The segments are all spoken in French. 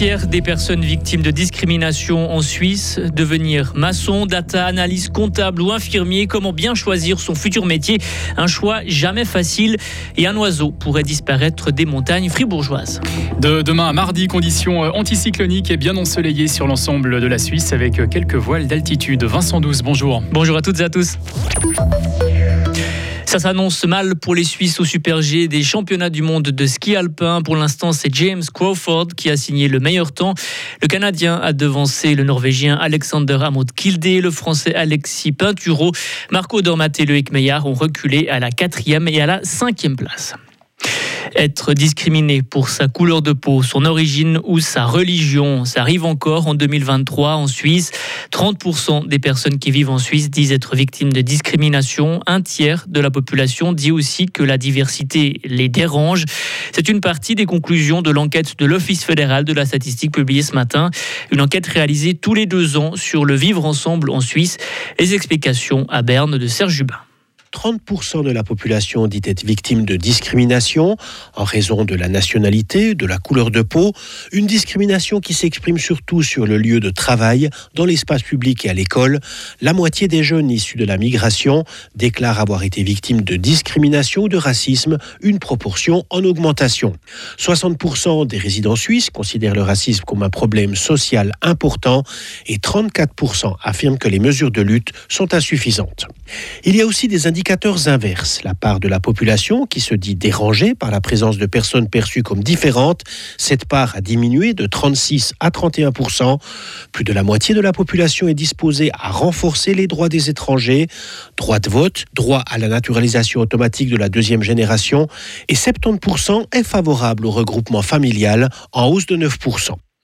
tiers des personnes victimes de discrimination en Suisse. Devenir maçon, data analyse comptable ou infirmier, comment bien choisir son futur métier Un choix jamais facile et un oiseau pourrait disparaître des montagnes fribourgeoises. De demain à mardi, conditions euh, anticycloniques et bien ensoleillées sur l'ensemble de la Suisse avec quelques voiles d'altitude. Vincent Douce, bonjour. Bonjour à toutes et à tous. Ça s'annonce mal pour les Suisses au Super G des championnats du monde de ski alpin. Pour l'instant, c'est James Crawford qui a signé le meilleur temps. Le Canadien a devancé le Norvégien Alexander Amod Kilde, le Français Alexis Pinturo. Marco Dormat et Loïc Meillard ont reculé à la quatrième et à la cinquième place. Être discriminé pour sa couleur de peau, son origine ou sa religion, ça arrive encore en 2023 en Suisse. 30% des personnes qui vivent en Suisse disent être victimes de discrimination. Un tiers de la population dit aussi que la diversité les dérange. C'est une partie des conclusions de l'enquête de l'Office fédéral de la statistique publiée ce matin. Une enquête réalisée tous les deux ans sur le vivre ensemble en Suisse. Les explications à Berne de Serge Jubin. 30% de la population dit être victime de discrimination en raison de la nationalité, de la couleur de peau, une discrimination qui s'exprime surtout sur le lieu de travail, dans l'espace public et à l'école. La moitié des jeunes issus de la migration déclarent avoir été victimes de discrimination ou de racisme, une proportion en augmentation. 60% des résidents suisses considèrent le racisme comme un problème social important et 34% affirment que les mesures de lutte sont insuffisantes. Il y a aussi des indicateurs inverses. La part de la population qui se dit dérangée par la présence de personnes perçues comme différentes, cette part a diminué de 36 à 31 Plus de la moitié de la population est disposée à renforcer les droits des étrangers, droit de vote, droit à la naturalisation automatique de la deuxième génération, et 70% est favorable au regroupement familial, en hausse de 9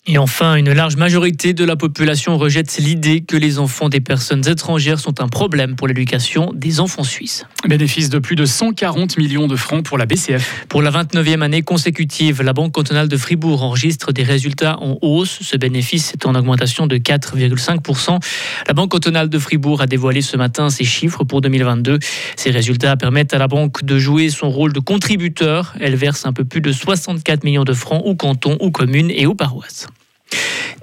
et enfin, une large majorité de la population rejette l'idée que les enfants des personnes étrangères sont un problème pour l'éducation des enfants suisses. Bénéfice de plus de 140 millions de francs pour la BCF. Pour la 29e année consécutive, la Banque cantonale de Fribourg enregistre des résultats en hausse. Ce bénéfice est en augmentation de 4,5%. La Banque cantonale de Fribourg a dévoilé ce matin ses chiffres pour 2022. Ces résultats permettent à la banque de jouer son rôle de contributeur. Elle verse un peu plus de 64 millions de francs aux cantons, aux communes et aux paroisses.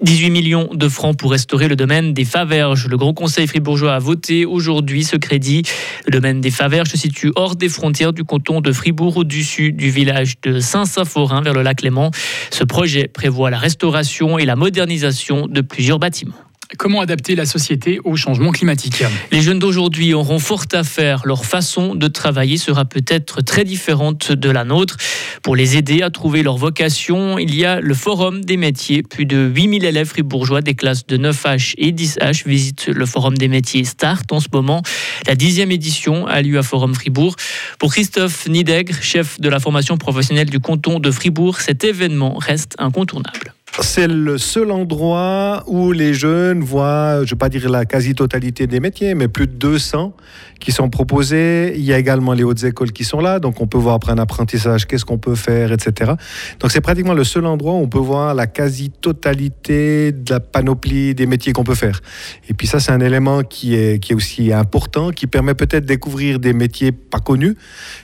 18 millions de francs pour restaurer le domaine des Faverges. Le Grand Conseil fribourgeois a voté aujourd'hui ce crédit. Le domaine des Faverges se situe hors des frontières du canton de Fribourg, au-dessus du village de Saint-Symphorin, vers le lac Léman. Ce projet prévoit la restauration et la modernisation de plusieurs bâtiments. Comment adapter la société au changement climatique Les jeunes d'aujourd'hui auront fort à faire. Leur façon de travailler sera peut-être très différente de la nôtre. Pour les aider à trouver leur vocation, il y a le Forum des métiers. Plus de 8000 élèves fribourgeois des classes de 9H et 10H visitent le Forum des métiers Start en ce moment. La dixième édition a lieu à Forum Fribourg. Pour Christophe Nidegre, chef de la formation professionnelle du canton de Fribourg, cet événement reste incontournable. C'est le seul endroit où les jeunes voient, je ne vais pas dire la quasi-totalité des métiers, mais plus de 200 qui sont proposés. Il y a également les hautes écoles qui sont là, donc on peut voir après un apprentissage qu'est-ce qu'on peut faire, etc. Donc c'est pratiquement le seul endroit où on peut voir la quasi-totalité de la panoplie des métiers qu'on peut faire. Et puis ça, c'est un élément qui est, qui est aussi important, qui permet peut-être de découvrir des métiers pas connus.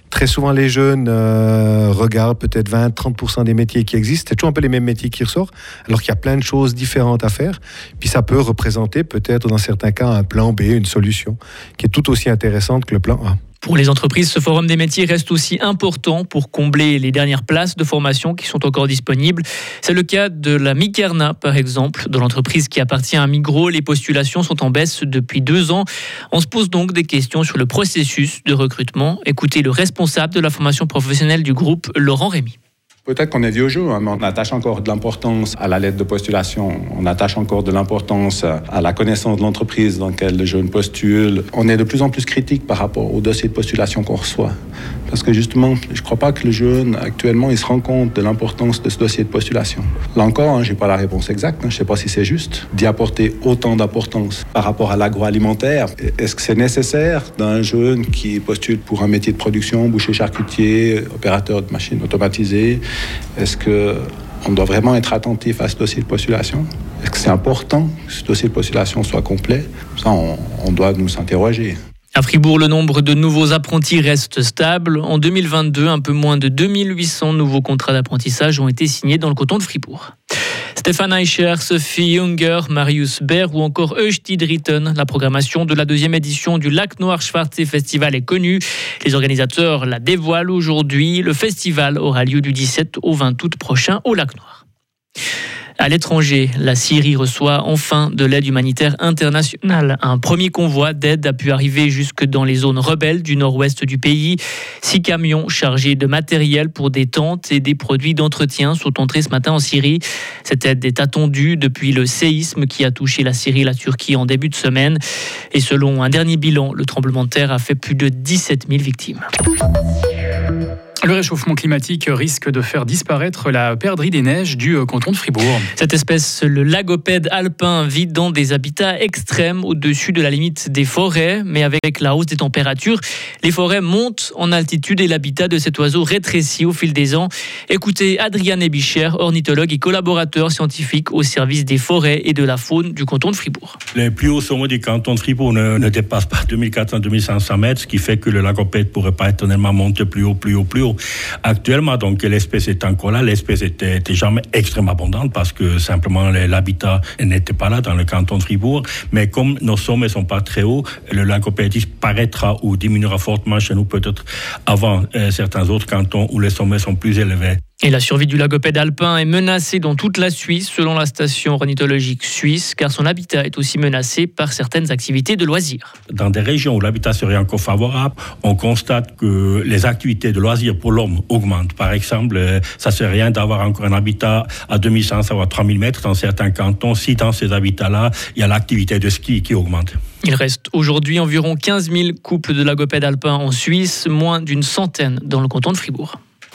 Très souvent, les jeunes euh, regardent peut-être 20-30% des métiers qui existent. C'est toujours un peu les mêmes métiers qui ressortent alors qu'il y a plein de choses différentes à faire. Puis ça peut représenter peut-être dans certains cas un plan B, une solution qui est tout aussi intéressante que le plan A. Pour les entreprises, ce forum des métiers reste aussi important pour combler les dernières places de formation qui sont encore disponibles. C'est le cas de la Mikerna, par exemple, de l'entreprise qui appartient à Migros. Les postulations sont en baisse depuis deux ans. On se pose donc des questions sur le processus de recrutement. Écoutez le responsable de la formation professionnelle du groupe, Laurent Rémy. Peut-être qu'on est vieux jeu, hein, mais on attache encore de l'importance à la lettre de postulation. On attache encore de l'importance à la connaissance de l'entreprise dans laquelle le jeune postule. On est de plus en plus critique par rapport au dossier de postulation qu'on reçoit. Parce que justement, je ne crois pas que le jeune, actuellement, il se rend compte de l'importance de ce dossier de postulation. Là encore, hein, je n'ai pas la réponse exacte. Hein. je ne sais pas si c'est juste d'y apporter autant d'importance par rapport à l'agroalimentaire. Est-ce que c'est nécessaire d'un jeune qui postule pour un métier de production, boucher charcutier, opérateur de machines automatisées? Est-ce qu'on doit vraiment être attentif à ce dossier de postulation? Est-ce que c'est important que ce dossier de postulation soit complet? Ça, on, doit nous s'interroger. À Fribourg, le nombre de nouveaux apprentis reste stable. En 2022, un peu moins de 2800 nouveaux contrats d'apprentissage ont été signés dans le canton de Fribourg. Stéphane Eicher, Sophie Junger, Marius Berg ou encore Eustid Ritten. La programmation de la deuxième édition du Lac Noir Schwarze Festival est connue. Les organisateurs la dévoilent aujourd'hui. Le festival aura lieu du 17 au 20 août prochain au Lac Noir. À l'étranger, la Syrie reçoit enfin de l'aide humanitaire internationale. Un premier convoi d'aide a pu arriver jusque dans les zones rebelles du nord-ouest du pays. Six camions chargés de matériel pour des tentes et des produits d'entretien sont entrés ce matin en Syrie. Cette aide est attendue depuis le séisme qui a touché la Syrie et la Turquie en début de semaine. Et selon un dernier bilan, le tremblement de terre a fait plus de 17 000 victimes. Le réchauffement climatique risque de faire disparaître la perdrix des neiges du euh, canton de Fribourg. Cette espèce, le lagopède alpin, vit dans des habitats extrêmes au-dessus de la limite des forêts, mais avec la hausse des températures, les forêts montent en altitude et l'habitat de cet oiseau rétrécit au fil des ans. Écoutez Adrien Ebicher, ornithologue et collaborateur scientifique au service des forêts et de la faune du canton de Fribourg. Les plus hauts sommets du canton de Fribourg ne, ne dépassent pas 2400-2500 mètres, ce qui fait que le lagopède pourrait pas étonnamment monter plus haut, plus haut, plus haut. Actuellement, donc, l'espèce est encore là. L'espèce était, jamais extrêmement abondante parce que simplement l'habitat n'était pas là dans le canton de Fribourg. Mais comme nos sommets sont pas très hauts, le lycopède disparaîtra ou diminuera fortement chez nous peut-être avant euh, certains autres cantons où les sommets sont plus élevés. Et la survie du lagopède alpin est menacée dans toute la Suisse, selon la station ornithologique suisse, car son habitat est aussi menacé par certaines activités de loisirs. Dans des régions où l'habitat serait encore favorable, on constate que les activités de loisirs pour l'homme augmentent. Par exemple, euh, ça ne sert rien d'avoir encore un habitat à 2500 ou à 3000 mètres dans certains cantons, si dans ces habitats-là, il y a l'activité de ski qui augmente. Il reste aujourd'hui environ 15 000 couples de lagopèdes alpins en Suisse, moins d'une centaine dans le canton de Fribourg.